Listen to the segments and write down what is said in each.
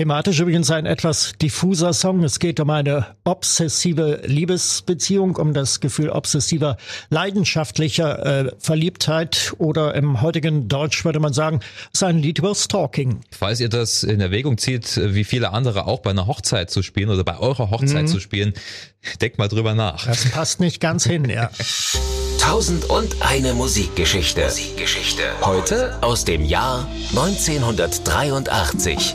Thematisch übrigens ein etwas diffuser Song. Es geht um eine obsessive Liebesbeziehung, um das Gefühl obsessiver, leidenschaftlicher äh, Verliebtheit oder im heutigen Deutsch würde man sagen, es ist ein Lied über Stalking. Falls ihr das in Erwägung zieht, wie viele andere auch bei einer Hochzeit zu spielen oder bei eurer Hochzeit mhm. zu spielen, denkt mal drüber nach. Das passt nicht ganz hin, ja. Tausend und eine Musikgeschichte. Musikgeschichte. Heute aus dem Jahr 1983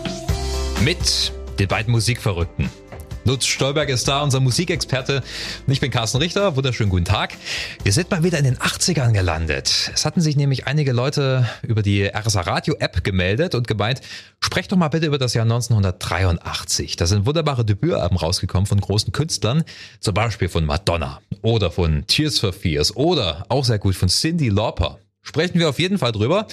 mit den beiden Musikverrückten. Lutz Stolberg ist da, unser Musikexperte. Und ich bin Carsten Richter. Wunderschönen guten Tag. Wir sind mal wieder in den 80ern gelandet. Es hatten sich nämlich einige Leute über die RSA Radio App gemeldet und gemeint, sprecht doch mal bitte über das Jahr 1983. Da sind wunderbare Debütalben rausgekommen von großen Künstlern. Zum Beispiel von Madonna oder von Tears for Fears oder auch sehr gut von Cindy Lauper sprechen wir auf jeden Fall drüber.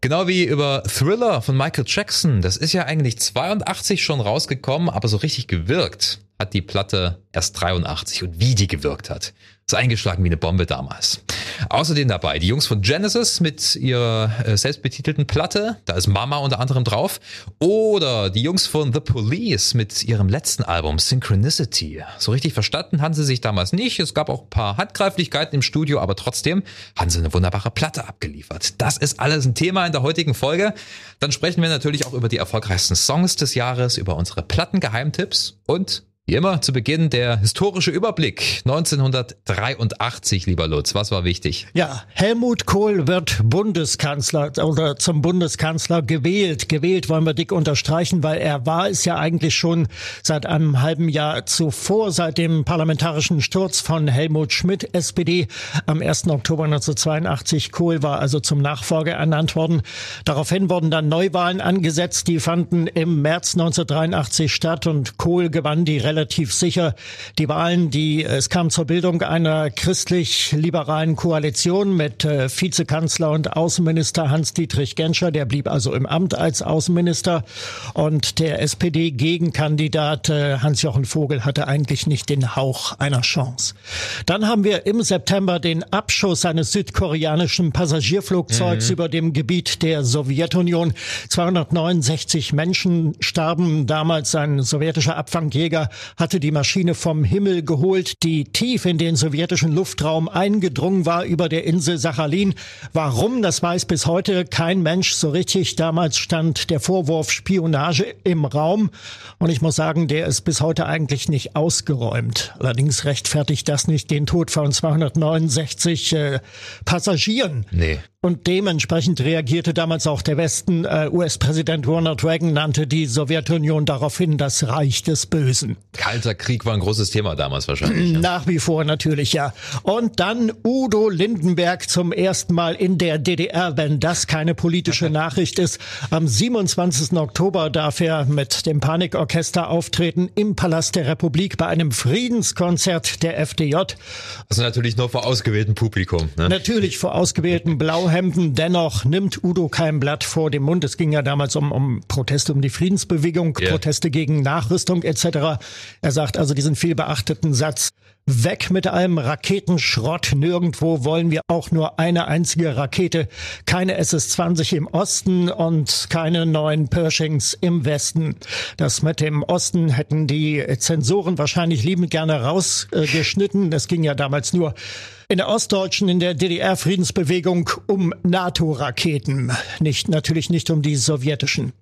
Genau wie über Thriller von Michael Jackson. Das ist ja eigentlich 82 schon rausgekommen, aber so richtig gewirkt hat die Platte erst 83 und wie die gewirkt hat. Ist eingeschlagen wie eine Bombe damals. Außerdem dabei die Jungs von Genesis mit ihrer äh, selbstbetitelten Platte. Da ist Mama unter anderem drauf. Oder die Jungs von The Police mit ihrem letzten Album Synchronicity. So richtig verstanden haben sie sich damals nicht. Es gab auch ein paar Handgreiflichkeiten im Studio, aber trotzdem haben sie eine wunderbare Platte abgeliefert. Das ist alles ein Thema in der heutigen Folge. Dann sprechen wir natürlich auch über die erfolgreichsten Songs des Jahres, über unsere Plattengeheimtipps und wie immer zu Beginn der historische Überblick. 1983, lieber Lutz, was war wichtig? Ja, Helmut Kohl wird Bundeskanzler oder zum Bundeskanzler gewählt. Gewählt wollen wir dick unterstreichen, weil er war es ja eigentlich schon seit einem halben Jahr zuvor, seit dem parlamentarischen Sturz von Helmut Schmidt, SPD, am 1. Oktober 1982. Kohl war also zum Nachfolger ernannt worden. Daraufhin wurden dann Neuwahlen angesetzt. Die fanden im März 1983 statt und Kohl gewann die relativ relativ sicher die Wahlen, die es kam zur Bildung einer christlich-liberalen Koalition mit äh, Vizekanzler und Außenminister Hans-Dietrich Genscher, der blieb also im Amt als Außenminister und der SPD-Gegenkandidat äh, Hans-Jochen Vogel hatte eigentlich nicht den Hauch einer Chance. Dann haben wir im September den Abschuss eines südkoreanischen Passagierflugzeugs mhm. über dem Gebiet der Sowjetunion. 269 Menschen starben damals ein sowjetischer Abfangjäger hatte die Maschine vom Himmel geholt, die tief in den sowjetischen Luftraum eingedrungen war über der Insel Sachalin. Warum, das weiß bis heute kein Mensch so richtig. Damals stand der Vorwurf Spionage im Raum und ich muss sagen, der ist bis heute eigentlich nicht ausgeräumt. Allerdings rechtfertigt das nicht den Tod von 269 äh, Passagieren. Nee. Und dementsprechend reagierte damals auch der Westen. Äh, US-Präsident Ronald Reagan nannte die Sowjetunion daraufhin das Reich des Bösen. Kalter Krieg war ein großes Thema damals wahrscheinlich. Ja. Nach wie vor natürlich, ja. Und dann Udo Lindenberg zum ersten Mal in der DDR, wenn das keine politische Nachricht ist. Am 27. Oktober darf er mit dem Panikorchester auftreten im Palast der Republik bei einem Friedenskonzert der FDJ. Also natürlich nur vor ausgewähltem Publikum. Ne? Natürlich vor ausgewähltem Blau Blauhemden. Dennoch nimmt Udo kein Blatt vor dem Mund. Es ging ja damals um, um Proteste um die Friedensbewegung, yeah. Proteste gegen Nachrüstung etc. Er sagt also diesen viel beachteten Satz, Weg mit allem Raketenschrott. Nirgendwo wollen wir auch nur eine einzige Rakete. Keine SS-20 im Osten und keine neuen Pershings im Westen. Das mit dem Osten hätten die Zensoren wahrscheinlich liebend gerne rausgeschnitten. Es ging ja damals nur in der ostdeutschen, in der DDR-Friedensbewegung um NATO-Raketen. Nicht, natürlich nicht um die sowjetischen.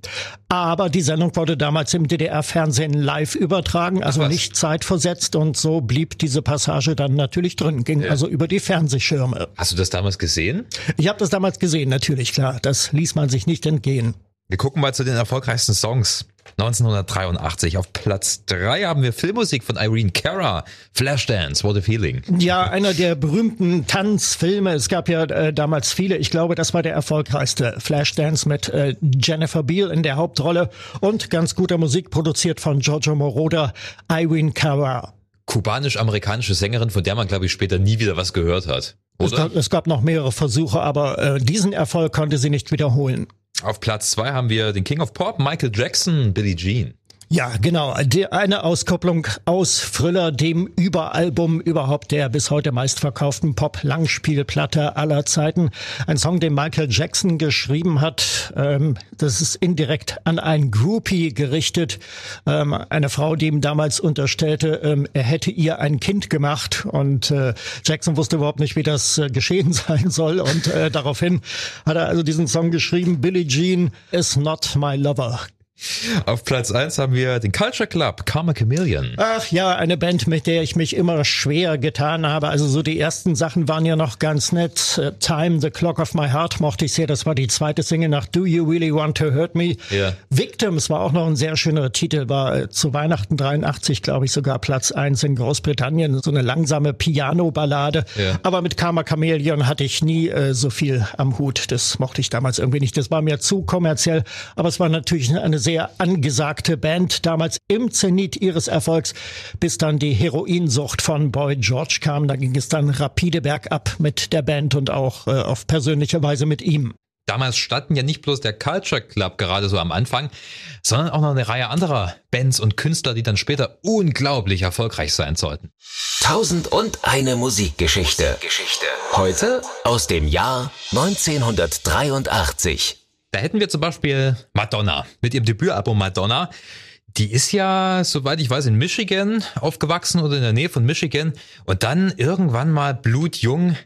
Aber die Sendung wurde damals im DDR-Fernsehen live übertragen, also Ach, nicht zeitversetzt und so blieb diese Passage dann natürlich drin, ging ja. also über die Fernsehschirme. Hast du das damals gesehen? Ich habe das damals gesehen, natürlich, klar. Das ließ man sich nicht entgehen. Wir gucken mal zu den erfolgreichsten Songs. 1983 auf Platz 3 haben wir Filmmusik von Irene Cara, Flashdance, What a Feeling. Ja, einer der berühmten Tanzfilme. Es gab ja äh, damals viele. Ich glaube, das war der erfolgreichste. Flashdance mit äh, Jennifer Beal in der Hauptrolle und ganz guter Musik produziert von Giorgio Moroder, Irene Cara. Kubanisch-amerikanische Sängerin, von der man, glaube ich, später nie wieder was gehört hat. Oder? Es gab, es gab noch mehrere Versuche, aber äh, diesen Erfolg konnte sie nicht wiederholen. Auf Platz zwei haben wir den King of Pop, Michael Jackson, Billie Jean. Ja, genau. Die, eine Auskopplung aus Thriller, dem Überalbum überhaupt der bis heute meistverkauften Pop-Langspielplatte aller Zeiten. Ein Song, den Michael Jackson geschrieben hat. Ähm, das ist indirekt an ein Groupie gerichtet. Ähm, eine Frau, die ihm damals unterstellte, ähm, er hätte ihr ein Kind gemacht. Und äh, Jackson wusste überhaupt nicht, wie das äh, geschehen sein soll. Und äh, daraufhin hat er also diesen Song geschrieben, Billie Jean is not my lover. Auf Platz eins haben wir den Culture Club, Karma Chameleon. Ach ja, eine Band, mit der ich mich immer schwer getan habe. Also so die ersten Sachen waren ja noch ganz nett. Äh, Time, The Clock of My Heart mochte ich sehr. Das war die zweite Single nach Do You Really Want to Hurt Me? Ja. Victims war auch noch ein sehr schöner Titel. War äh, zu Weihnachten 83, glaube ich, sogar Platz eins in Großbritannien. So eine langsame Piano-Ballade. Ja. Aber mit Karma Chameleon hatte ich nie äh, so viel am Hut. Das mochte ich damals irgendwie nicht. Das war mir zu kommerziell. Aber es war natürlich eine sehr angesagte Band, damals im Zenit ihres Erfolgs, bis dann die Heroinsucht von Boy George kam. Da ging es dann rapide bergab mit der Band und auch äh, auf persönliche Weise mit ihm. Damals standen ja nicht bloß der Culture Club gerade so am Anfang, sondern auch noch eine Reihe anderer Bands und Künstler, die dann später unglaublich erfolgreich sein sollten. Tausend und eine Musikgeschichte. Heute aus dem Jahr 1983. Da hätten wir zum Beispiel Madonna mit ihrem Debütalbum Madonna. Die ist ja, soweit ich weiß, in Michigan aufgewachsen oder in der Nähe von Michigan und dann irgendwann mal blutjung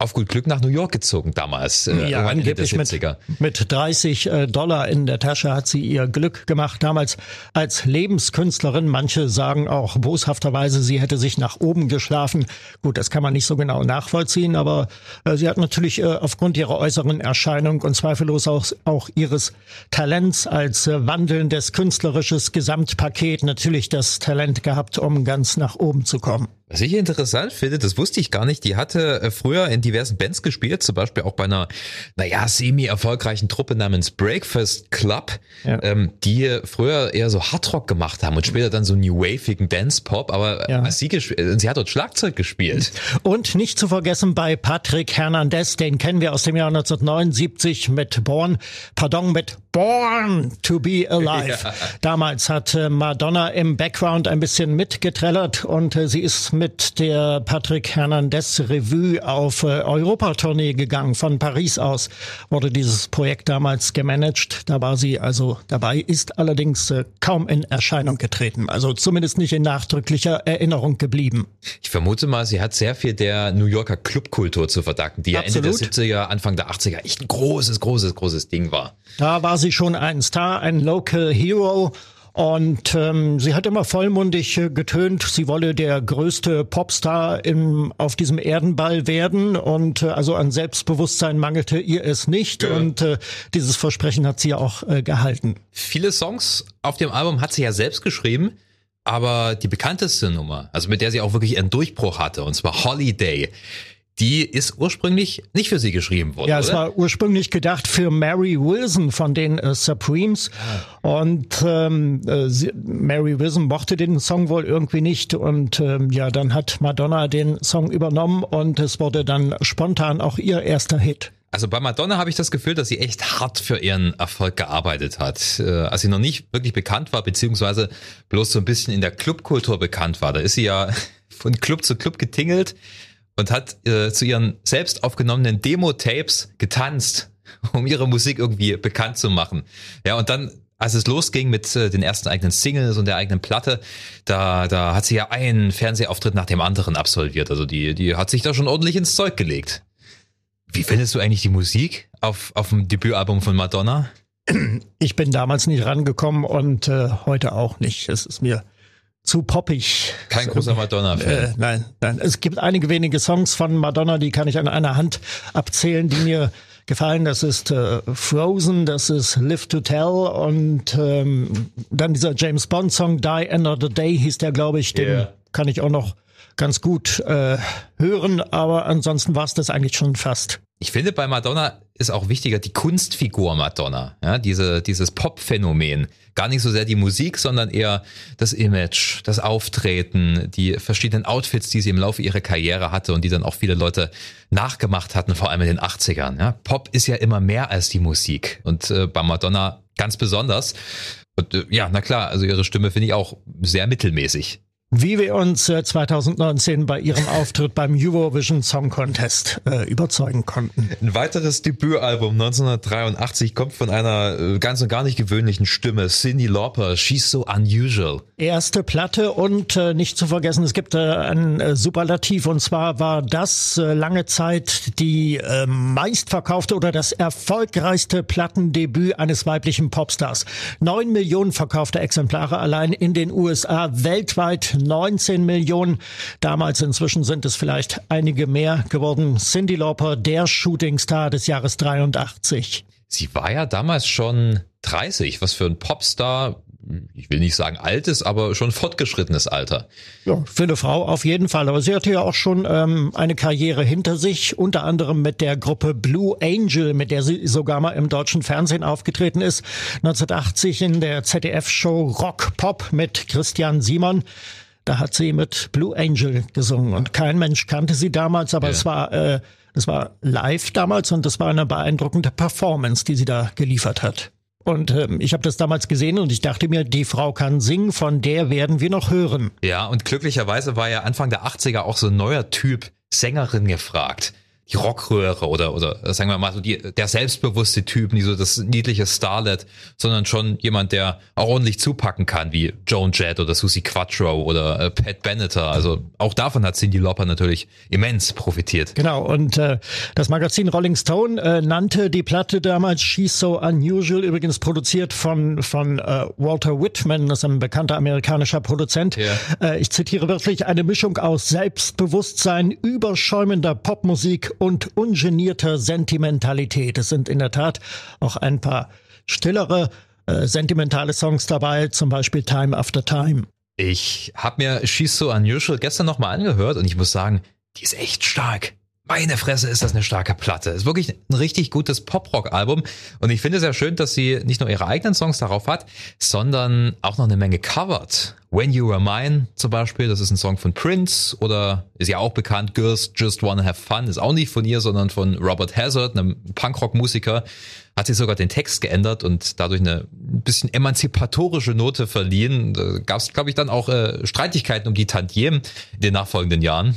auf gut Glück nach New York gezogen damals. äh, Ja, angeblich mit, 70er. mit 30 äh, Dollar in der Tasche hat sie ihr Glück gemacht. Damals als Lebenskünstlerin. Manche sagen auch boshafterweise, sie hätte sich nach oben geschlafen. Gut, das kann man nicht so genau nachvollziehen, aber äh, sie hat natürlich äh, aufgrund ihrer äußeren Erscheinung und zweifellos auch, auch ihres Talents als äh, wandelndes künstlerisches Gesamtpaket natürlich das Talent gehabt, um ganz nach oben zu kommen. Was ich interessant finde, das wusste ich gar nicht, die hatte äh, früher in diversen Bands gespielt, zum Beispiel auch bei einer, naja, semi-erfolgreichen Truppe namens Breakfast Club, Ja. ähm, die früher eher so Hardrock gemacht haben und später dann so New Waveigen Dance-Pop, aber Ja. als sie, äh, sie hat dort Schlagzeug gespielt. Und nicht zu vergessen bei Patrick Hernandez, den kennen wir aus dem Jahr 1979 mit Born, pardon, mit Born to be Alive. Ja. Damals hat äh, Madonna im Background ein bisschen mitgetrellert und äh, sie ist mit der Patrick Hernandez Revue auf äh, Europatournee gegangen. Von Paris aus wurde dieses Projekt damals gemanagt. Da war sie also dabei, ist allerdings kaum in Erscheinung getreten. Also zumindest nicht in nachdrücklicher Erinnerung geblieben. Ich vermute mal, sie hat sehr viel der New Yorker Clubkultur zu verdanken, die ja Ende der Absolut. 70er, Anfang der 80er echt ein großes, großes, großes Ding war. Da war sie schon ein Star, ein Local Hero. Und ähm, sie hat immer vollmundig äh, getönt, sie wolle der größte Popstar im, auf diesem Erdenball werden. Und äh, also an Selbstbewusstsein mangelte ihr es nicht. Und äh, dieses Versprechen hat sie auch äh, gehalten. Viele Songs auf dem Album hat sie ja selbst geschrieben, aber die bekannteste Nummer, also mit der sie auch wirklich einen Durchbruch hatte, und zwar Holiday, die ist ursprünglich nicht für sie geschrieben worden, Ja, es oder? war ursprünglich gedacht für Mary Wilson von den äh, Supremes. Und ähm, äh, sie, Mary Wilson mochte den Song wohl irgendwie nicht. Und ähm, ja, dann hat Madonna den Song übernommen und es wurde dann spontan auch ihr erster Hit. Also bei Madonna habe ich das Gefühl, dass sie echt hart für ihren Erfolg gearbeitet hat. Äh, Als sie noch nicht wirklich bekannt war, beziehungsweise bloß so ein bisschen in der Clubkultur bekannt war, da ist sie ja von Club zu Club getingelt und hat äh, zu ihren selbst aufgenommenen Demo-Tapes getanzt, um ihre Musik irgendwie bekannt zu machen. Ja, und dann als es losging mit äh, den ersten eigenen Singles und der eigenen Platte, da, da hat sie ja einen Fernsehauftritt nach dem anderen absolviert. Also die, die hat sich da schon ordentlich ins Zeug gelegt. Wie findest du eigentlich die Musik auf, auf dem Debütalbum von Madonna? Ich bin damals nicht rangekommen und äh, heute auch nicht. Es ist mir zu poppig. Kein großer Madonna-Fan. Äh, nein, nein. Es gibt einige wenige Songs von Madonna, die kann ich an einer Hand abzählen, die mir gefallen. Das ist äh, Frozen, das ist Live to Tell und ähm, dann dieser James Bond Song Die End of the Day hieß der, glaube ich. Den Yeah. kann ich auch noch ganz gut äh, hören, aber ansonsten war es das eigentlich schon fast. Ich finde, bei Madonna ist auch wichtiger die Kunstfigur Madonna. Ja, diese, dieses Pop-Phänomen. Gar nicht so sehr die Musik, sondern eher das Image, das Auftreten, die verschiedenen Outfits, die sie im Laufe ihrer Karriere hatte und die dann auch viele Leute nachgemacht hatten, vor allem in den 80ern. Ja, Pop ist ja immer mehr als die Musik. Und äh, bei Madonna ganz besonders. Und, äh, ja, na klar, also ihre Stimme finde ich auch sehr mittelmäßig wie wir uns 2019 äh, bei ihrem Auftritt beim Eurovision Song Contest äh, überzeugen konnten. Ein weiteres Debütalbum 1983 kommt von einer äh, ganz und gar nicht gewöhnlichen Stimme, Cindy Lauper, She's So Unusual. Erste Platte und äh, nicht zu vergessen, es gibt äh, ein äh, Superlativ und zwar war das lange Zeit die meistverkaufte oder das erfolgreichste Plattendebüt eines weiblichen Popstars. Neun Millionen verkaufte Exemplare allein in den USA, weltweit 19 Millionen. Damals inzwischen sind es vielleicht einige mehr geworden. Cindy Lauper, der Shootingstar des Jahres 83. Sie war ja damals schon 30, was für ein Popstar ich will nicht sagen altes, aber schon fortgeschrittenes Alter. Ja, für eine Frau auf jeden Fall. Aber sie hatte ja auch schon ähm, eine Karriere hinter sich, unter anderem mit der Gruppe Blue Angel, mit der sie sogar mal im deutschen Fernsehen aufgetreten ist. 1980 in der ZDF-Show Rock Pop mit Christian Simon. Da hat sie mit Blue Angel gesungen und kein Mensch kannte sie damals, aber ja. es war äh, es war live damals und es war eine beeindruckende Performance, die sie da geliefert hat. Und ähm, ich habe das damals gesehen und ich dachte mir, die Frau kann singen, von der werden wir noch hören. Ja, und glücklicherweise war ja Anfang der 80er auch so ein neuer Typ Sängerin gefragt die Rockröhre oder, oder sagen wir mal so die, der selbstbewusste Typ, nicht so das niedliche Starlet, sondern schon jemand, der auch ordentlich zupacken kann, wie Joan Jett oder Susie Quattro oder äh, Pat Benatar. Also auch davon hat Cindy Lauper natürlich immens profitiert. Genau, und äh, das Magazin Rolling Stone äh, nannte die Platte damals She's So Unusual, übrigens produziert von, von äh, Walter Whitman, das ist ein bekannter amerikanischer Produzent. Ja. Äh, ich zitiere wirklich eine Mischung aus Selbstbewusstsein, überschäumender Popmusik und ungenierter Sentimentalität. Es sind in der Tat auch ein paar stillere, äh, sentimentale Songs dabei, zum Beispiel Time After Time. Ich habe mir She's So Unusual gestern nochmal angehört und ich muss sagen, die ist echt stark. Meine Fresse ist das eine starke Platte. Ist wirklich ein richtig gutes Pop-Rock-Album. Und ich finde es sehr schön, dass sie nicht nur ihre eigenen Songs darauf hat, sondern auch noch eine Menge covert. When You Were Mine zum Beispiel, das ist ein Song von Prince oder ist ja auch bekannt, Girls Just Wanna Have Fun, ist auch nicht von ihr, sondern von Robert Hazard, einem Punkrock-Musiker. Hat sie sogar den Text geändert und dadurch eine bisschen emanzipatorische Note verliehen. Da gab es, glaube ich, dann auch äh, Streitigkeiten um die Tantiemen in den nachfolgenden Jahren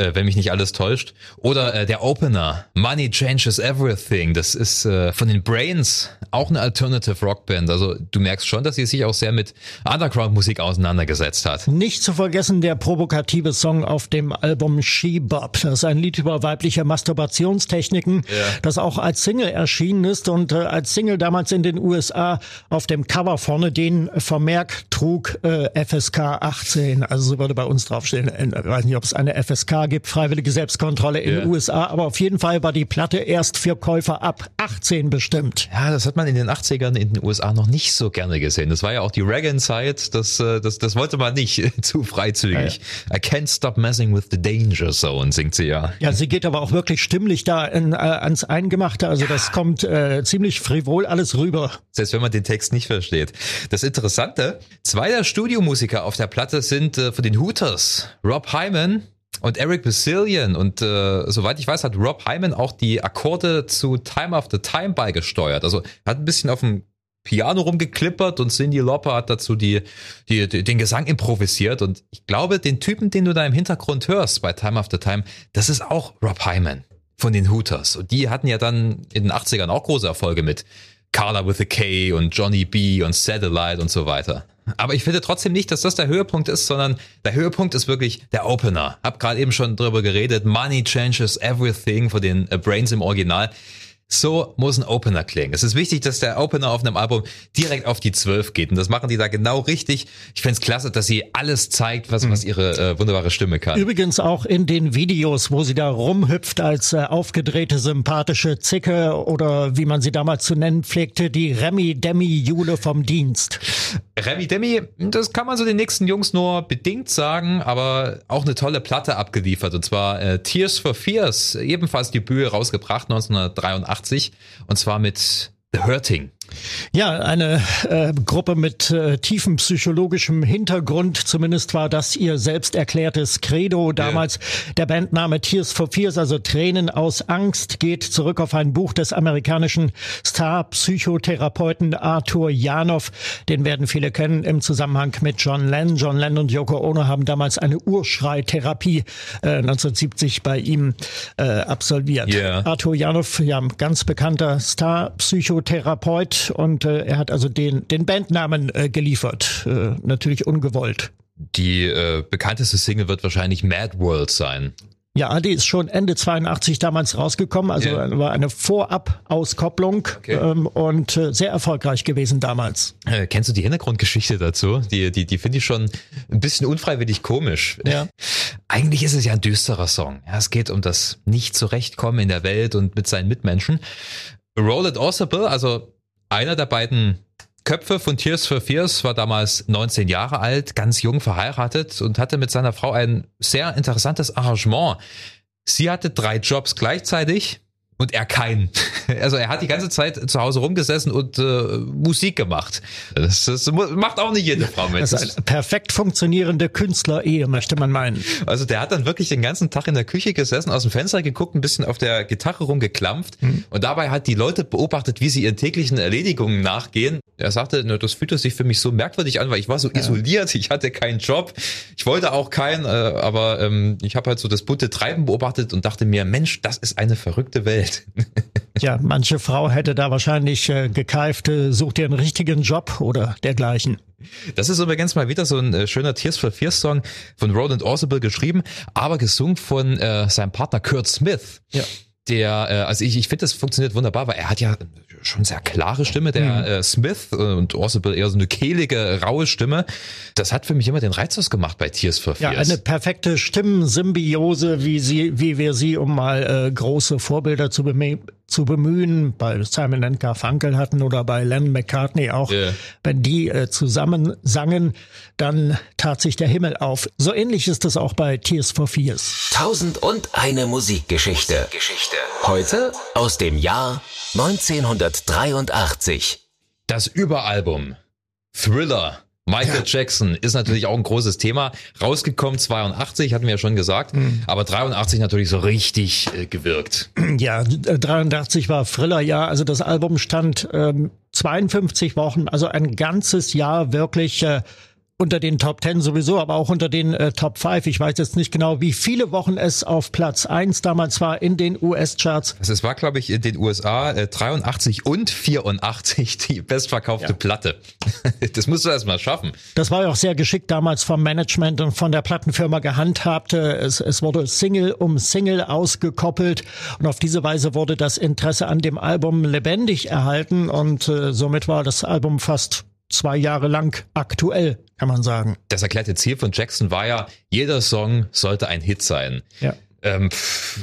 äh, wenn mich nicht alles täuscht. Oder äh, der Opener, Money Changes Everything. Das ist äh, von den Brains auch eine Alternative Rockband. Also du merkst schon, dass sie sich auch sehr mit Underground-Musik auseinandergesetzt hat. Nicht zu vergessen der provokative Song auf dem Album She Bop. Das ist ein Lied über weibliche Masturbationstechniken, ja. das auch als Single erschienen ist und äh, als Single damals in den USA auf dem Cover vorne den Vermerk trug äh, FSK 18. Also so würde bei uns draufstehen. Ich weiß nicht, ob es eine FSK gibt, freiwillige Selbstkontrolle in den USA, aber auf jeden Fall war die Platte erst für Käufer ab 18 bestimmt. Ja, das hat man in den 80ern in den USA noch nicht so gerne gesehen. Das war ja auch die Reagan-Zeit, das, äh, das, das wollte man nicht zu freizügig. Ja, I can't stop messing with the danger zone, singt sie ja. Ja, sie geht aber auch wirklich stimmlich da in, äh, ans Eingemachte, also ja. das kommt äh, ziemlich frivol alles rüber. Selbst wenn man den Text nicht versteht. Das Interessante, zwei der Studiomusiker auf der Platte sind äh, von den Hooters, Rob Hyman und Eric Basilian und äh, soweit ich weiß, hat Rob Hyman auch die Akkorde zu Time After Time beigesteuert. Also hat ein bisschen auf dem Piano rumgeklippert und Cindy Lauper hat dazu die, die, die, den Gesang improvisiert. Und ich glaube, den Typen, den du da im Hintergrund hörst bei Time After Time, das ist auch Rob Hyman von den Hooters. Und die hatten ja dann in den 80ern auch große Erfolge mit Carla with a K und Johnny B und Satellite und so weiter. Aber ich finde trotzdem nicht, dass das der Höhepunkt ist, sondern der Höhepunkt ist wirklich der Opener. Hab gerade eben schon drüber geredet. Money changes everything von den äh, Brains im Original. So muss ein Opener klingen. Es ist wichtig, dass der Opener auf einem Album direkt auf die 12 geht. Und das machen die da genau richtig. Ich finde es klasse, dass sie alles zeigt, was, was ihre äh, wunderbare Stimme kann. Übrigens auch in den Videos, wo sie da rumhüpft als äh, aufgedrehte, sympathische Zicke oder wie man sie damals zu nennen pflegte, die Remy Demi Jule vom Dienst. Remy Demi, das kann man so den nächsten Jungs nur bedingt sagen, aber auch eine tolle Platte abgeliefert. Und zwar äh, Tears for Fears, ebenfalls die Bühne rausgebracht 1983 und zwar mit The Hurting. Ja, eine äh, Gruppe mit äh, tiefem psychologischem Hintergrund. Zumindest war das ihr selbst erklärtes Credo. Damals yeah. der Bandname Tears for Fears, also Tränen aus Angst, geht zurück auf ein Buch des amerikanischen Star-Psychotherapeuten Arthur Janov. Den werden viele kennen im Zusammenhang mit John Lennon. John Lennon und Yoko Ono haben damals eine Urschreitherapie äh, 1970 bei ihm äh, absolviert. Yeah. Arthur Janov, ja, ganz bekannter Star-Psychotherapeut und äh, er hat also den, den Bandnamen äh, geliefert. Äh, natürlich ungewollt. Die äh, bekannteste Single wird wahrscheinlich Mad World sein. Ja, die ist schon Ende 82 damals rausgekommen, also yeah. war eine Vorab-Auskopplung okay. ähm, und äh, sehr erfolgreich gewesen damals. Äh, kennst du die Hintergrundgeschichte dazu? Die, die, die finde ich schon ein bisschen unfreiwillig komisch. Ja. Eigentlich ist es ja ein düsterer Song. Ja, es geht um das Nicht-Zurechtkommen in der Welt und mit seinen Mitmenschen. Roll It Possible, also einer der beiden Köpfe von Tears for Fears war damals 19 Jahre alt, ganz jung verheiratet und hatte mit seiner Frau ein sehr interessantes Arrangement. Sie hatte drei Jobs gleichzeitig und er keinen. Also er hat die ganze Zeit zu Hause rumgesessen und äh, Musik gemacht. Das, das, macht auch nicht jede Frau mit. Das ist eine perfekt funktionierende Künstlerehe, möchte man meinen. Also der hat dann wirklich den ganzen Tag in der Küche gesessen, aus dem Fenster geguckt, ein bisschen auf der Gitarre rumgeklampft mhm. und dabei hat die Leute beobachtet, wie sie ihren täglichen Erledigungen nachgehen. Er sagte, ne, das fühlte sich für mich so merkwürdig an, weil ich war so ja. isoliert, ich hatte keinen Job, ich wollte auch keinen, äh, aber ähm, ich habe halt so das bunte Treiben beobachtet und dachte mir, Mensch, das ist eine verrückte Welt. Ja, manche Frau hätte da wahrscheinlich äh, gekeift, äh, sucht ihr einen richtigen Job oder dergleichen. Das ist übrigens mal wieder so ein äh, schöner Tears for Fears Song von Roland Orsible geschrieben, aber gesungen von äh, seinem Partner Kurt Smith. Ja der, äh, also ich, ich finde, das funktioniert wunderbar, weil er hat ja schon sehr klare Stimme, der mhm. äh, Smith äh, und Orsible eher so eine kehlige, raue Stimme. Das hat für mich immer den Reiz ausgemacht bei Tears for Fears. Ja, eine perfekte Stimmensymbiose, wie sie, wie wir sie, um mal äh, große Vorbilder zu bemühen, zu bemühen, bei Simon and Garfunkel hatten oder bei Lennon McCartney auch, yeah. wenn die äh, zusammen sangen, dann tat sich der Himmel auf. So ähnlich ist es auch bei Tears for Fears. Tausend und eine Musikgeschichte. Heute aus dem Jahr 1983. Das Überalbum Thriller Michael ja. Jackson ist natürlich auch ein großes Thema. Rausgekommen 82, hatten wir ja schon gesagt, mhm. aber 83 natürlich so richtig äh, gewirkt. Ja, 83 war Thriller-Jahr, also das Album stand ähm, 52 Wochen, also ein ganzes Jahr wirklich äh, unter den Top Ten sowieso, aber auch unter den äh, Top 5. Ich weiß jetzt nicht genau, wie viele Wochen es auf Platz 1 damals war in den US-Charts. Also es war, glaube ich, in den USA äh, 83 und 84 die bestverkaufte ja. Platte. das musst du erst mal schaffen. Das war ja auch sehr geschickt damals vom Management und von der Plattenfirma gehandhabt. Es, es wurde Single um Single ausgekoppelt und auf diese Weise wurde das Interesse an dem Album lebendig erhalten und äh, somit war das Album fast zwei Jahre lang aktuell, kann man sagen. Das erklärte Ziel von Jackson war ja, jeder Song sollte ein Hit sein. Ja. Ähm,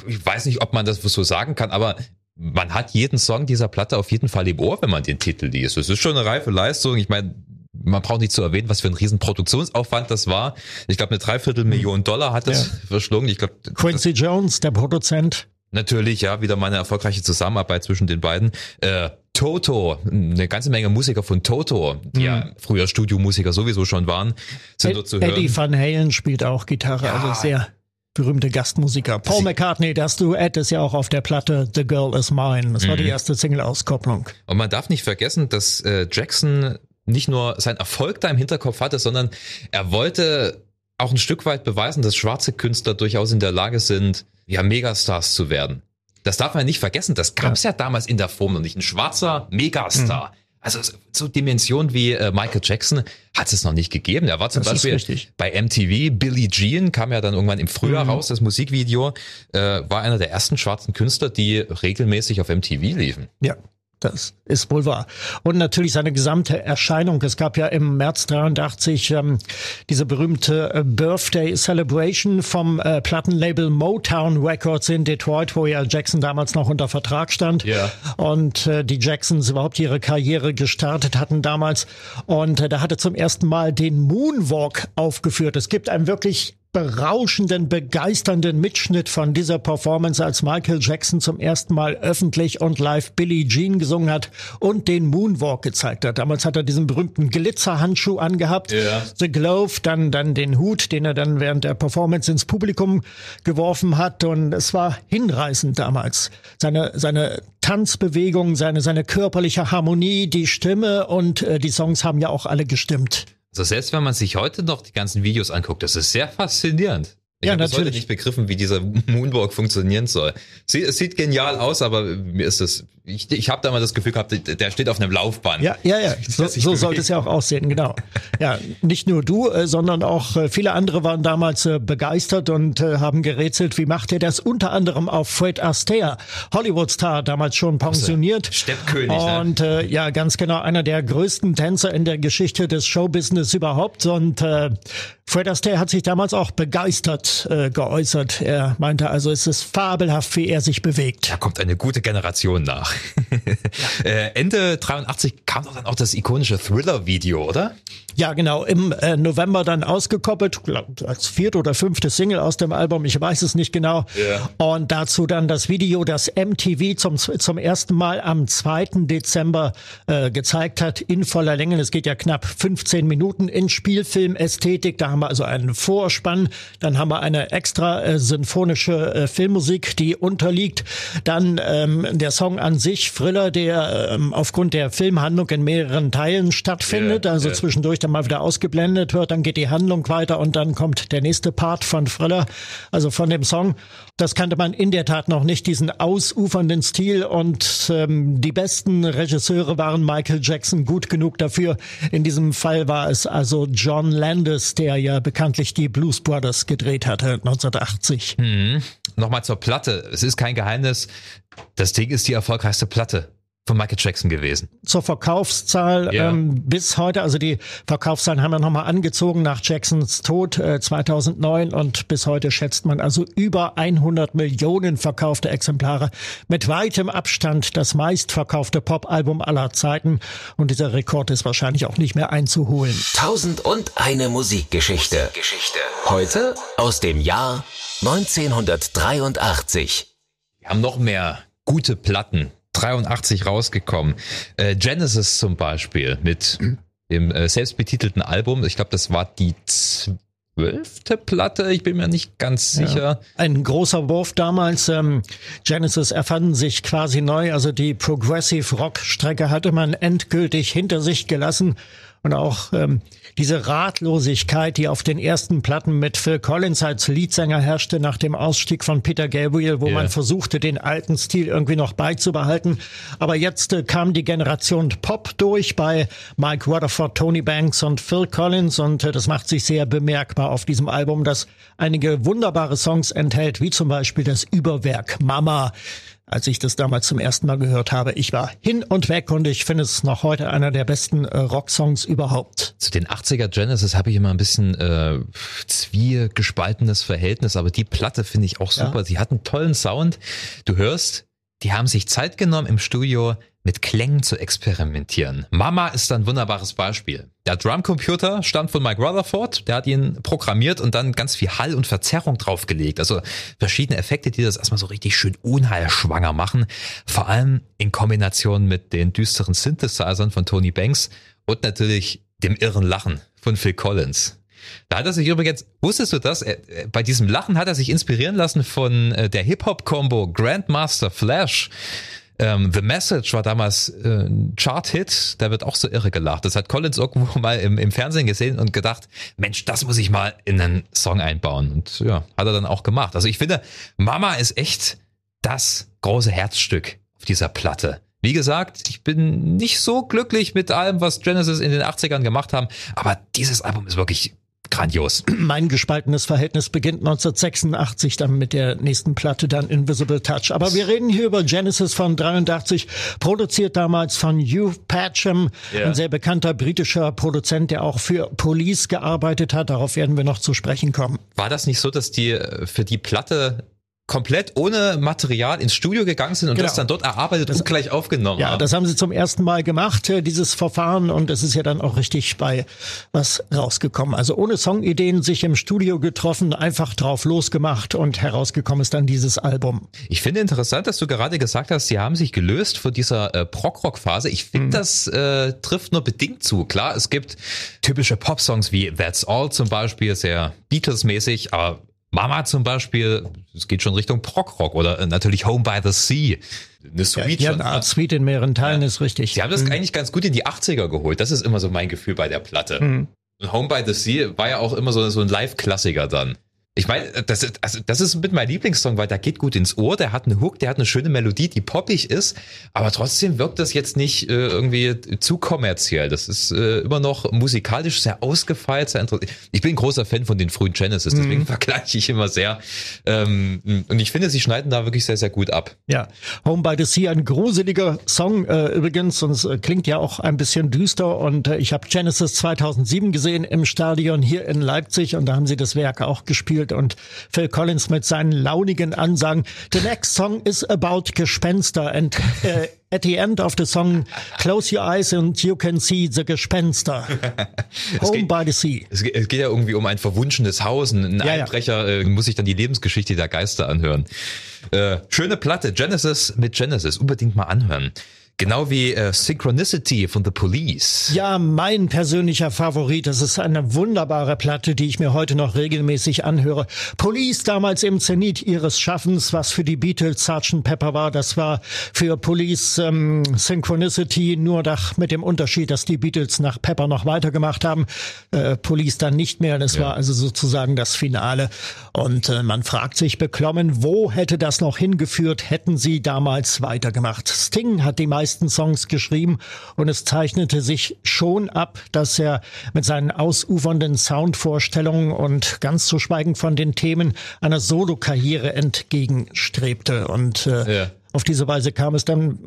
ich weiß nicht, ob man das so sagen kann, aber man hat jeden Song dieser Platte auf jeden Fall im Ohr, wenn man den Titel liest. Das ist schon eine reife Leistung. Ich meine, man braucht nicht zu erwähnen, was für ein riesen Produktionsaufwand das war. Ich glaube, eine Dreiviertelmillion Dollar hat das ja. verschlungen. Ich glaube, Quincy Jones, der Produzent. Natürlich, ja, wieder mal eine erfolgreiche Zusammenarbeit zwischen den beiden. Äh, Toto, eine ganze Menge Musiker von Toto, die mhm. ja früher Studiomusiker sowieso schon waren, sind Ed, dort zu hören. Eddie Van Halen spielt auch Gitarre, ja. also sehr berühmte Gastmusiker. Paul McCartney, das Duett ist ja auch auf der Platte The Girl Is Mine. Das war mhm. die erste Single-Auskopplung. Und man darf nicht vergessen, dass äh, Jackson nicht nur seinen Erfolg da im Hinterkopf hatte, sondern er wollte auch ein Stück weit beweisen, dass schwarze Künstler durchaus in der Lage sind, ja, Megastars zu werden. Das darf man nicht vergessen. Das gab es ja. ja. damals in der Form noch nicht. Ein schwarzer Megastar. Mhm. Also so Dimension wie äh, Michael Jackson hat es noch nicht gegeben. Er war zum das Beispiel bei MTV. Billie Jean kam ja dann irgendwann im Frühjahr mhm. raus, das Musikvideo. Äh, war einer der ersten schwarzen Künstler, die regelmäßig auf MTV liefen. Ja, das ist wohl wahr. Und natürlich seine gesamte Erscheinung. Es gab ja im März 83 ähm, diese berühmte äh, Birthday Celebration vom äh, Plattenlabel Motown Records in Detroit, wo ja Jackson damals noch unter Vertrag stand. Ja. Und äh, die Jacksons überhaupt ihre Karriere gestartet hatten damals. Und äh, da hatte zum ersten Mal den Moonwalk aufgeführt. Es gibt ein wirklich berauschenden, begeisternden Mitschnitt von dieser Performance, als Michael Jackson zum ersten Mal öffentlich und live Billie Jean gesungen hat und den Moonwalk gezeigt hat. Damals hat er diesen berühmten Glitzerhandschuh angehabt, ja. The Glove, dann, dann den Hut, den er dann während der Performance ins Publikum geworfen hat und es war hinreißend damals. Seine, seine Tanzbewegung, seine, seine körperliche Harmonie, die Stimme und äh, die Songs haben ja auch alle gestimmt. Also selbst wenn man sich heute noch die ganzen Videos anguckt, das ist sehr faszinierend. Ich ja, habe heute nicht begriffen, wie dieser Moonwalk funktionieren soll. Sie, es sieht genial aus, aber mir ist das ich, ich habe da mal das Gefühl gehabt, der steht auf einem Laufband. Ja, ja, ja. So, so sollte es ja auch aussehen, genau. Ja, nicht nur du, äh, sondern auch äh, viele andere waren damals äh, begeistert und haben gerätselt, wie macht er das? Unter anderem auf Fred Astaire, Hollywood-Star, damals schon pensioniert. Steppkönig. Ne? Und äh, ja, ganz genau, einer der größten Tänzer in der Geschichte des Showbusiness überhaupt. Und äh, Fred Astaire hat sich damals auch begeistert äh, geäußert. Er meinte also, es ist fabelhaft, wie er sich bewegt. Da kommt eine gute Generation nach. äh, Ende 83 kam doch dann auch das ikonische Thriller-Video, oder? Ja, genau. Im äh, November dann ausgekoppelt, als vierte oder fünfte Single aus dem Album, ich weiß es nicht genau. Yeah. Und dazu dann das Video, das MTV zum, zum ersten Mal am 2. Dezember äh, gezeigt hat, in voller Länge. Es geht ja knapp 15 Minuten in Spielfilmästhetik. Da haben wir also einen Vorspann, dann haben wir eine extra äh, symphonische äh, Filmmusik, die unterliegt. Dann ähm, der Song an sich, Thriller, der ähm, aufgrund der Filmhandlung in mehreren Teilen stattfindet, yeah, also yeah. zwischendurch dann mal wieder ausgeblendet wird, dann geht die Handlung weiter und dann kommt der nächste Part von Thriller, also von dem Song. Das kannte man in der Tat noch nicht, diesen ausufernden Stil und ähm, die besten Regisseure waren Michael Jackson gut genug dafür. In diesem Fall war es also John Landis, der ja bekanntlich die Blues Brothers gedreht hatte 1980. Hm. Nochmal zur Platte. Es ist kein Geheimnis, das Ding ist die erfolgreichste Platte von Michael Jackson gewesen. Zur Verkaufszahl yeah. ähm, bis heute, also die Verkaufszahlen haben wir nochmal angezogen nach Jacksons Tod äh, 2009 und bis heute schätzt man also über 100 Millionen verkaufte Exemplare. Mit weitem Abstand das meistverkaufte Popalbum aller Zeiten und dieser Rekord ist wahrscheinlich auch nicht mehr einzuholen. Tausend und eine Musikgeschichte. Geschichte. Heute aus dem Jahr 1983. Wir haben noch mehr gute Platten 83 rausgekommen. Äh, Genesis zum Beispiel mit dem äh, selbstbetitelten Album. Ich glaube, das war die zwölfte Platte, ich bin mir nicht ganz sicher. Ja, ein großer Wurf damals. Ähm, Genesis erfanden sich quasi neu, also die Progressive Rock Strecke hatte man endgültig hinter sich gelassen und auch ähm, diese Ratlosigkeit, die auf den ersten Platten mit Phil Collins als Leadsänger herrschte nach dem Ausstieg von Peter Gabriel, wo yeah. man versuchte, den alten Stil irgendwie noch beizubehalten. Aber jetzt äh, kam die Generation Pop durch bei Mike Rutherford, Tony Banks und Phil Collins und äh, das macht sich sehr bemerkbar auf diesem Album, das einige wunderbare Songs enthält, wie zum Beispiel das Überwerk Mama als ich das damals zum ersten Mal gehört habe. Ich war hin und weg und ich finde es noch heute einer der besten äh, Rocksongs überhaupt. Zu den 80er Genesis habe ich immer ein bisschen äh, zwiegespaltenes Verhältnis, aber die Platte finde ich auch super. Ja. Sie hat einen tollen Sound. Du hörst, die haben sich Zeit genommen im Studio, mit Klängen zu experimentieren. Mama ist ein wunderbares Beispiel. Der Drumcomputer stammt von Mike Rutherford, der hat ihn programmiert und dann ganz viel Hall und Verzerrung draufgelegt. Also verschiedene Effekte, die das erstmal so richtig schön unheilschwanger machen. Vor allem in Kombination mit den düsteren Synthesizern von Tony Banks und natürlich dem irren Lachen von Phil Collins. Da hat er sich übrigens, wusstest du das? Bei diesem Lachen hat er sich inspirieren lassen von äh, der Hip-Hop-Combo Grandmaster Flash. Ähm, The Message war damals äh, ein Chart-Hit, da wird auch so irre gelacht. Das hat Collins irgendwo mal im, im Fernsehen gesehen und gedacht, Mensch, das muss ich mal in einen Song einbauen. Und ja, hat er dann auch gemacht. Also ich finde, Mama ist echt das große Herzstück auf dieser Platte. Wie gesagt, ich bin nicht so glücklich mit allem, was Genesis in den 80ern gemacht haben, aber dieses Album ist wirklich grandios. Mein gespaltenes Verhältnis beginnt 1986 dann mit der nächsten Platte, dann Invisible Touch. Aber wir reden hier über Genesis von 83, produziert damals von Hugh Patcham, yeah. ein sehr bekannter britischer Produzent, der auch für Police gearbeitet hat. Darauf werden wir noch zu sprechen kommen. War das nicht so, dass die äh, für die Platte komplett ohne Material ins Studio gegangen sind und genau. das dann dort erarbeitet das, und gleich aufgenommen ja, haben. Ja, das haben sie zum ersten Mal gemacht, äh, dieses Verfahren und es ist ja dann auch richtig bei was rausgekommen. Also ohne Songideen sich im Studio getroffen, einfach drauf losgemacht und herausgekommen ist dann dieses Album. Ich finde interessant, dass du gerade gesagt hast, sie haben sich gelöst von dieser äh, Prog-Rock-Phase. Ich finde, mhm. das äh, trifft nur bedingt zu. Klar, es gibt typische Pop-Songs wie That's All zum Beispiel, sehr Beatles-mäßig, aber Mama zum Beispiel, es geht schon Richtung Prog-Rock oder äh, natürlich Home by the Sea. Eine Suite ja, schon. Ja, Suite in mehreren Teilen ja. ist richtig. Sie haben das mhm. eigentlich ganz gut in die 80er geholt. Das ist immer so mein Gefühl bei der Platte. Mhm. Home by the Sea war ja auch immer so, so ein Live-Klassiker dann. Ich meine, das, also das ist mit meinem Lieblingssong, weil der geht gut ins Ohr, der hat einen Hook, der hat eine schöne Melodie, die poppig ist, aber trotzdem wirkt das jetzt nicht äh, irgendwie zu kommerziell. Das ist äh, immer noch musikalisch sehr ausgefeilt, sehr interessant. Ich bin ein großer Fan von den frühen Genesis, deswegen mhm. vergleiche ich immer sehr. Ähm, und ich finde, sie schneiden da wirklich sehr, sehr gut ab. Ja, Home by the Sea, ein gruseliger Song äh, übrigens und es äh, klingt ja auch ein bisschen düster und äh, ich habe Genesis 2007 gesehen im Stadion hier in Leipzig und da haben sie das Werk auch gespielt gespielt und Phil Collins mit seinen launigen Ansagen. The next song is about Gespenster and uh, at the end of the song, close your eyes and you can see the Gespenster. Home geht, by the sea. Es geht, es geht, ja irgendwie um ein verwunschenes Haus. Ein ja, Einbrecher ja. Äh, muss sich dann die Lebensgeschichte der Geister anhören. Äh, schöne Platte, Genesis mit Genesis, unbedingt mal anhören. Genau wie äh, Synchronicity von The Police. Ja, mein persönlicher Favorit. Das ist eine wunderbare Platte, die ich mir heute noch regelmäßig anhöre. Police damals im Zenit ihres Schaffens, was für die Beatles Sgt. Pepper war, das war für Police ähm, Synchronicity nur doch mit dem Unterschied, dass die Beatles nach Pepper noch weitergemacht haben. Äh, Police dann nicht mehr. Das ja. war also sozusagen das Finale. Und äh, man fragt sich beklommen, wo hätte das noch hingeführt, hätten sie damals weitergemacht. Sting hat die meisten meisten Songs geschrieben und es zeichnete sich schon ab, dass er mit seinen ausufernden Soundvorstellungen und ganz zu schweigen von den Themen einer Solokarriere entgegenstrebte. Und äh, ja. auf diese Weise kam es dann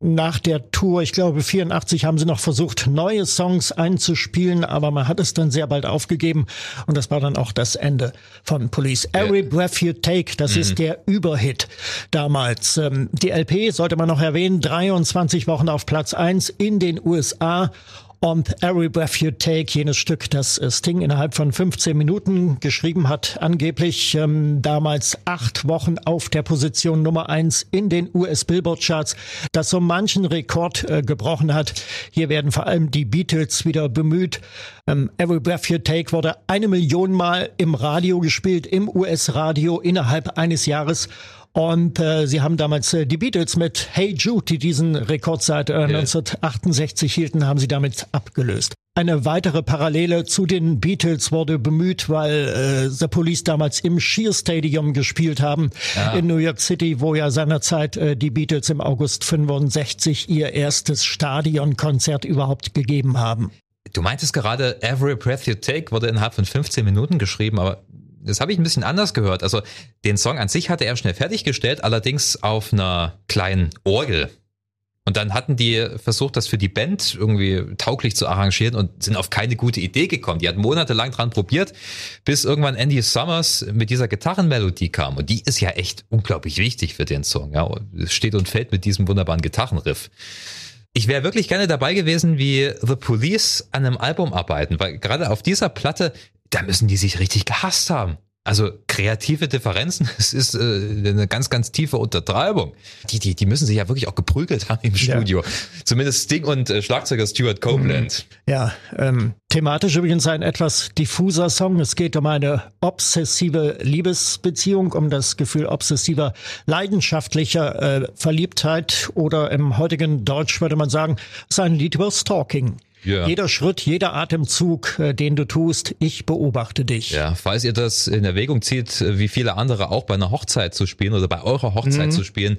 nach der Tour, ich glaube 84, haben sie noch versucht, neue Songs einzuspielen, aber man hat es dann sehr bald aufgegeben und das war dann auch das Ende von Police. Every Breath You Take, das mhm. ist der Überhit damals. Ähm, die LP sollte man noch erwähnen, 23 Wochen auf Platz 1 in den USA und Every Breath You Take, jenes Stück, das Sting innerhalb von 15 Minuten geschrieben hat, angeblich ähm, damals acht Wochen auf der Position Nummer eins in den US Billboard Charts, das so manchen Rekord äh, gebrochen hat. Hier werden vor allem die Beatles wieder bemüht. Ähm, Every Breath You Take wurde eine Million Mal im Radio gespielt, im US-Radio innerhalb eines Jahres. Und äh, sie haben damals äh, die Beatles mit Hey Jude, die diesen Rekord seit äh, 1968 hielten, haben sie damit abgelöst. Eine weitere Parallele zu den Beatles wurde bemüht, weil äh, The Police damals im Shear Stadium gespielt haben ja. in New York City, wo ja seinerzeit äh, die Beatles im August 65 ihr erstes Stadionkonzert überhaupt gegeben haben. Du meintest gerade, Every Breath You Take wurde innerhalb von 15 Minuten geschrieben, aber das habe ich ein bisschen anders gehört. Also den Song an sich hatte er schnell fertiggestellt, allerdings auf einer kleinen Orgel. Und dann hatten die versucht, das für die Band irgendwie tauglich zu arrangieren und sind auf keine gute Idee gekommen. Die hatten monatelang dran probiert, bis irgendwann Andy Summers mit dieser Gitarrenmelodie kam. Und die ist ja echt unglaublich wichtig für den Song. Ja, es steht und fällt mit diesem wunderbaren Gitarrenriff. Ich wäre wirklich gerne dabei gewesen, wie The Police an einem Album arbeiten, weil gerade auf dieser Platte da müssen die sich richtig gehasst haben. Also kreative Differenzen, es ist äh, eine ganz, ganz tiefe Untertreibung. Die, die, die müssen sich ja wirklich auch geprügelt haben im Studio. Ja. Zumindest Sting und äh, Schlagzeuger Stuart Copeland. Mhm. Ja, ähm, thematisch übrigens ein etwas diffuser Song. Es geht um eine obsessive Liebesbeziehung, um das Gefühl obsessiver, leidenschaftlicher äh, Verliebtheit oder im heutigen Deutsch würde man sagen, es ist ein Lied über Stalking. Ja. Jeder Schritt, jeder Atemzug, äh, den du tust, ich beobachte dich. Ja, falls ihr das in Erwägung zieht, äh, wie viele andere auch bei einer Hochzeit zu spielen oder bei eurer Hochzeit mhm. zu spielen,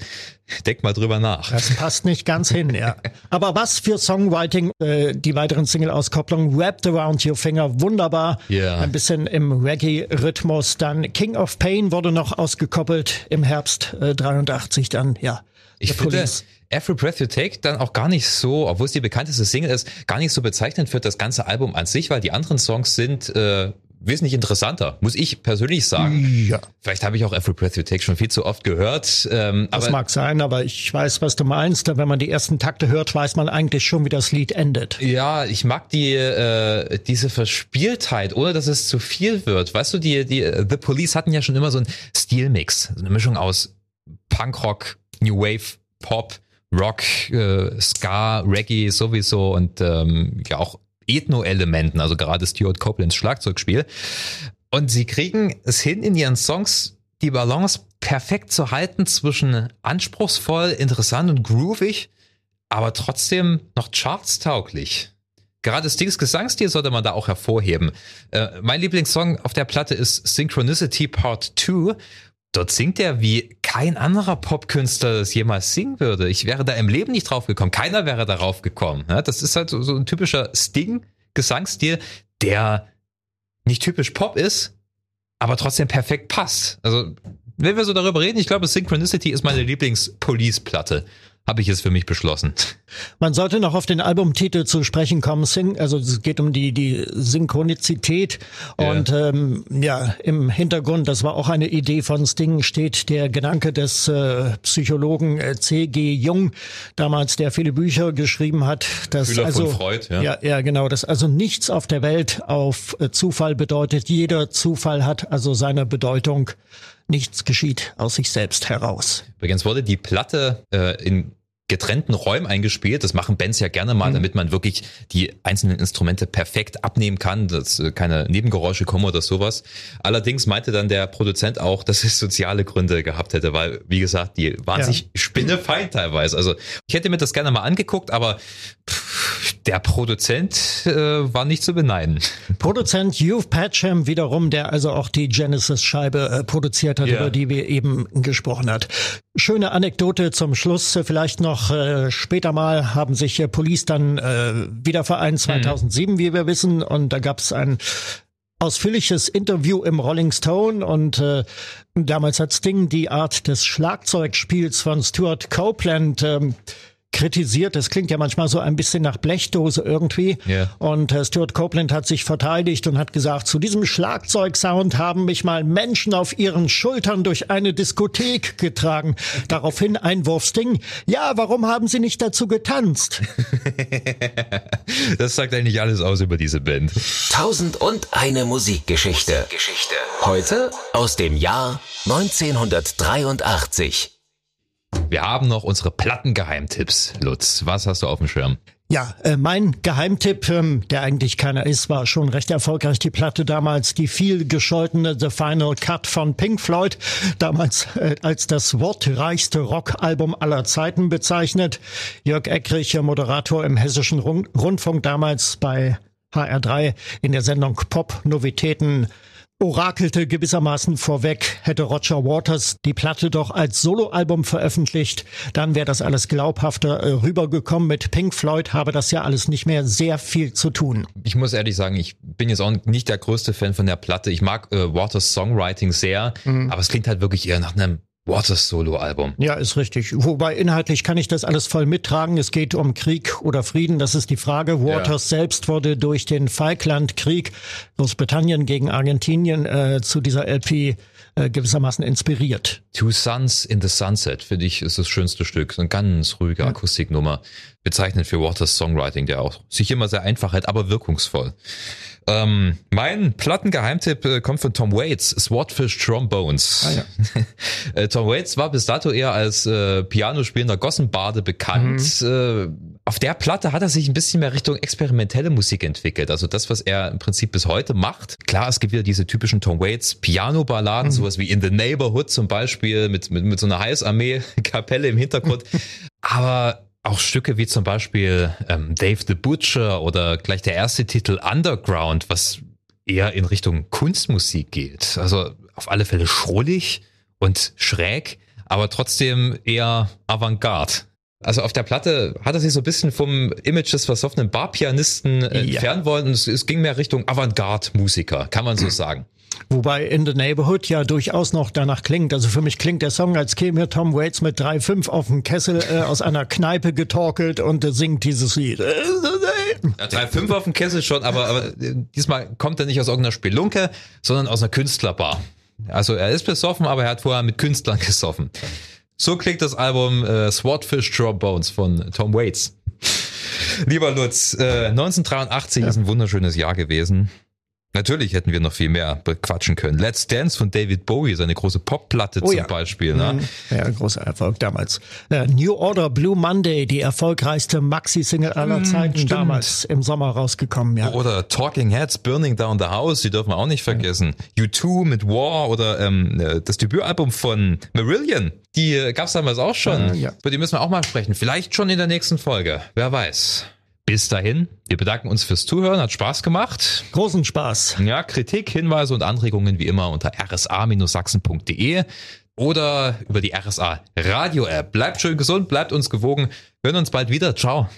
denkt mal drüber nach. Das passt nicht ganz hin, ja. Aber was für Songwriting, äh, die weiteren Single-Auskopplungen, Wrapped Around Your Finger, wunderbar. Yeah. Ein bisschen im Reggae-Rhythmus. Dann King of Pain wurde noch ausgekoppelt im Herbst äh, 83 dann, ja. Ich finde, Every Breath You Take dann auch gar nicht so, obwohl es die bekannteste Single ist, gar nicht so bezeichnend für das ganze Album an sich, weil die anderen Songs sind äh, wesentlich interessanter, muss ich persönlich sagen. Ja. Vielleicht habe ich auch Every Breath You Take schon viel zu oft gehört. Ähm, Das mag sein, aber ich weiß, was du meinst. Wenn man die ersten Takte hört, weiß man eigentlich schon, wie das Lied endet. ja, ich mag die äh, diese Verspieltheit, ohne dass es zu viel wird. Weißt du, die die äh, The Police hatten ja schon immer so einen Stilmix, so eine Mischung aus Punkrock, New Wave, Pop, Rock, äh, Ska, Reggae sowieso und ähm, ja auch Ethno-Elementen, also gerade Stuart Copelands Schlagzeugspiel. Und sie kriegen es hin, in ihren Songs die Balance perfekt zu halten zwischen anspruchsvoll, interessant und groovig, aber trotzdem noch chartstauglich. Gerade Stings Gesangsstil sollte man da auch hervorheben. Äh, mein Lieblingssong auf der Platte ist Synchronicity Part 2. Dort singt er wie kein anderer Popkünstler das jemals singen würde. Ich wäre da im Leben nicht drauf gekommen. Keiner wäre darauf gekommen. Ja, das ist halt so, so ein typischer Sting-Gesangsstil, der nicht typisch Pop ist, aber trotzdem perfekt passt. Also, wenn wir so darüber reden, ich glaube, Synchronicity ist meine Lieblings-Police-Platte. Habe ich es für mich beschlossen. Man sollte noch auf den Albumtitel zu sprechen kommen. Sing, also es geht um die die Synchronizität Ja. und ähm, ja im Hintergrund, das war auch eine Idee von Sting, steht der Gedanke des äh, Psychologen äh, C.G. Jung, damals der viele Bücher geschrieben hat, dass von also Freud, ja. ja ja genau, dass also nichts auf der Welt auf äh, Zufall bedeutet. Jeder Zufall hat also seine Bedeutung. Nichts geschieht aus sich selbst heraus. Übrigens wurde die Platte äh, in getrennten Räumen eingespielt. Das machen Bands ja gerne mal, damit man wirklich die einzelnen Instrumente perfekt abnehmen kann, dass äh, keine Nebengeräusche kommen oder sowas. Allerdings meinte dann der Produzent auch, dass es soziale Gründe gehabt hätte, weil, wie gesagt, die waren Ja. sich spinnefeind teilweise. Also ich hätte mir das gerne mal angeguckt, aber pff, der Produzent äh, war nicht zu beneiden. Produzent Hugh Patcham wiederum, der also auch die Genesis-Scheibe äh, produziert hat, Ja. über die wir eben gesprochen hat. Schöne Anekdote zum Schluss. Vielleicht noch äh, später mal haben sich äh, Police dann äh, wieder vereint, 2007, wie wir wissen. Und da gab es ein ausführliches Interview im Rolling Stone und äh, damals hat Sting die Art des Schlagzeugspiels von Stuart Copeland ähm, kritisiert. Das klingt ja manchmal so ein bisschen nach Blechdose irgendwie. Ja. Und äh, Stuart Copeland hat sich verteidigt und hat gesagt, zu diesem Schlagzeugsound haben mich mal Menschen auf ihren Schultern durch eine Diskothek getragen. Daraufhin Einwurf Sting. Ja, warum haben Sie nicht dazu getanzt? Das sagt eigentlich alles aus über diese Band. Tausend und eine Musikgeschichte. Geschichte. Heute aus dem Jahr 1983. Wir haben noch unsere Plattengeheimtipps. Lutz, was hast du auf dem Schirm? Ja, äh, mein Geheimtipp, ähm, der eigentlich keiner ist, war schon recht erfolgreich. Die Platte damals, die viel gescholtene The Final Cut von Pink Floyd, damals äh, als das wortreichste Rockalbum aller Zeiten bezeichnet. Jörg Eckrich, äh, Moderator im Hessischen Rund Rundfunk, damals bei HR3 in der Sendung Pop Novitäten orakelte gewissermaßen vorweg, hätte Roger Waters die Platte doch als Soloalbum veröffentlicht, dann wäre das alles glaubhafter äh, rübergekommen. Mit Pink Floyd habe das ja alles nicht mehr sehr viel zu tun. Ich muss ehrlich sagen, ich bin jetzt auch nicht der größte Fan von der Platte. Ich mag äh, Waters Songwriting sehr, aber es klingt halt wirklich eher nach einem Waters Solo-Album. Ja, ist richtig. Wobei inhaltlich kann ich das alles voll mittragen. Es geht um Krieg oder Frieden, das ist die Frage. Waters selbst wurde durch den Falklandkrieg Großbritannien gegen Argentinien äh, zu dieser LP äh, gewissermaßen inspiriert. Two Suns in the Sunset, finde ich, ist das schönste Stück. So eine ganz ruhige Akustiknummer. Bezeichnet für Waters Songwriting, der auch sich immer sehr einfach hält, aber wirkungsvoll. Ähm, mein Plattengeheimtipp äh, kommt von Tom Waits, Swordfish Trombones. Ah, Äh, Tom Waits war bis dato eher als äh, Pianospielender Gossenbade bekannt. Äh, auf der Platte hat er sich ein bisschen mehr Richtung experimentelle Musik entwickelt. Also das, was er im Prinzip bis heute macht. Klar, es gibt wieder diese typischen Tom Waits Piano-Balladen, sowas wie In the Neighborhood zum Beispiel, mit, mit, mit so einer Heißarmee-Kapelle im Hintergrund. Aber auch Stücke wie zum Beispiel ähm, Dave the Butcher oder gleich der erste Titel Underground, was eher in Richtung Kunstmusik geht. Also auf alle Fälle schrullig und schräg, aber trotzdem eher Avantgarde. Also auf der Platte hat er sich so ein bisschen vom Image des versoffenen Barpianisten äh, Ja. entfernen wollen und es, es ging mehr Richtung Avantgarde-Musiker, kann man so sagen. Wobei In the Neighborhood ja durchaus noch danach klingt. Also für mich klingt der Song, als käme hier Tom Waits mit 3,5 auf dem Kessel äh, aus einer Kneipe getorkelt und äh, singt dieses Lied. Ja, 3,5 auf dem Kessel schon, aber, aber äh, diesmal kommt er nicht aus irgendeiner Spelunke, sondern aus einer Künstlerbar. Also er ist besoffen, aber er hat vorher mit Künstlern gesoffen. So klingt das Album äh, Swordfish Trombones von Tom Waits. Lieber Lutz, äh, 1983 ist ein wunderschönes Jahr gewesen. Natürlich hätten wir noch viel mehr bequatschen können. Let's Dance von David Bowie, seine große Popplatte Oh zum ja. Beispiel. Ne? Ja, großer Erfolg damals. Äh, New Order Blue Monday, die erfolgreichste Maxi-Single aller Zeiten, stimmt. damals im Sommer rausgekommen. Ja. Oder Talking Heads, Burning Down the House, die dürfen wir auch nicht vergessen. U2 mit War oder ähm, äh, das Debütalbum von Marillion, die äh, gab's damals auch schon. Äh, ja. Über die müssen wir auch mal sprechen. Vielleicht schon in der nächsten Folge. Wer weiß. Bis dahin, wir bedanken uns fürs Zuhören, hat Spaß gemacht. Großen Spaß. Ja, Kritik, Hinweise und Anregungen wie immer unter rsa-sachsen.de oder über die RSA Radio App. Bleibt schön gesund, bleibt uns gewogen. Wir hören uns bald wieder. Ciao.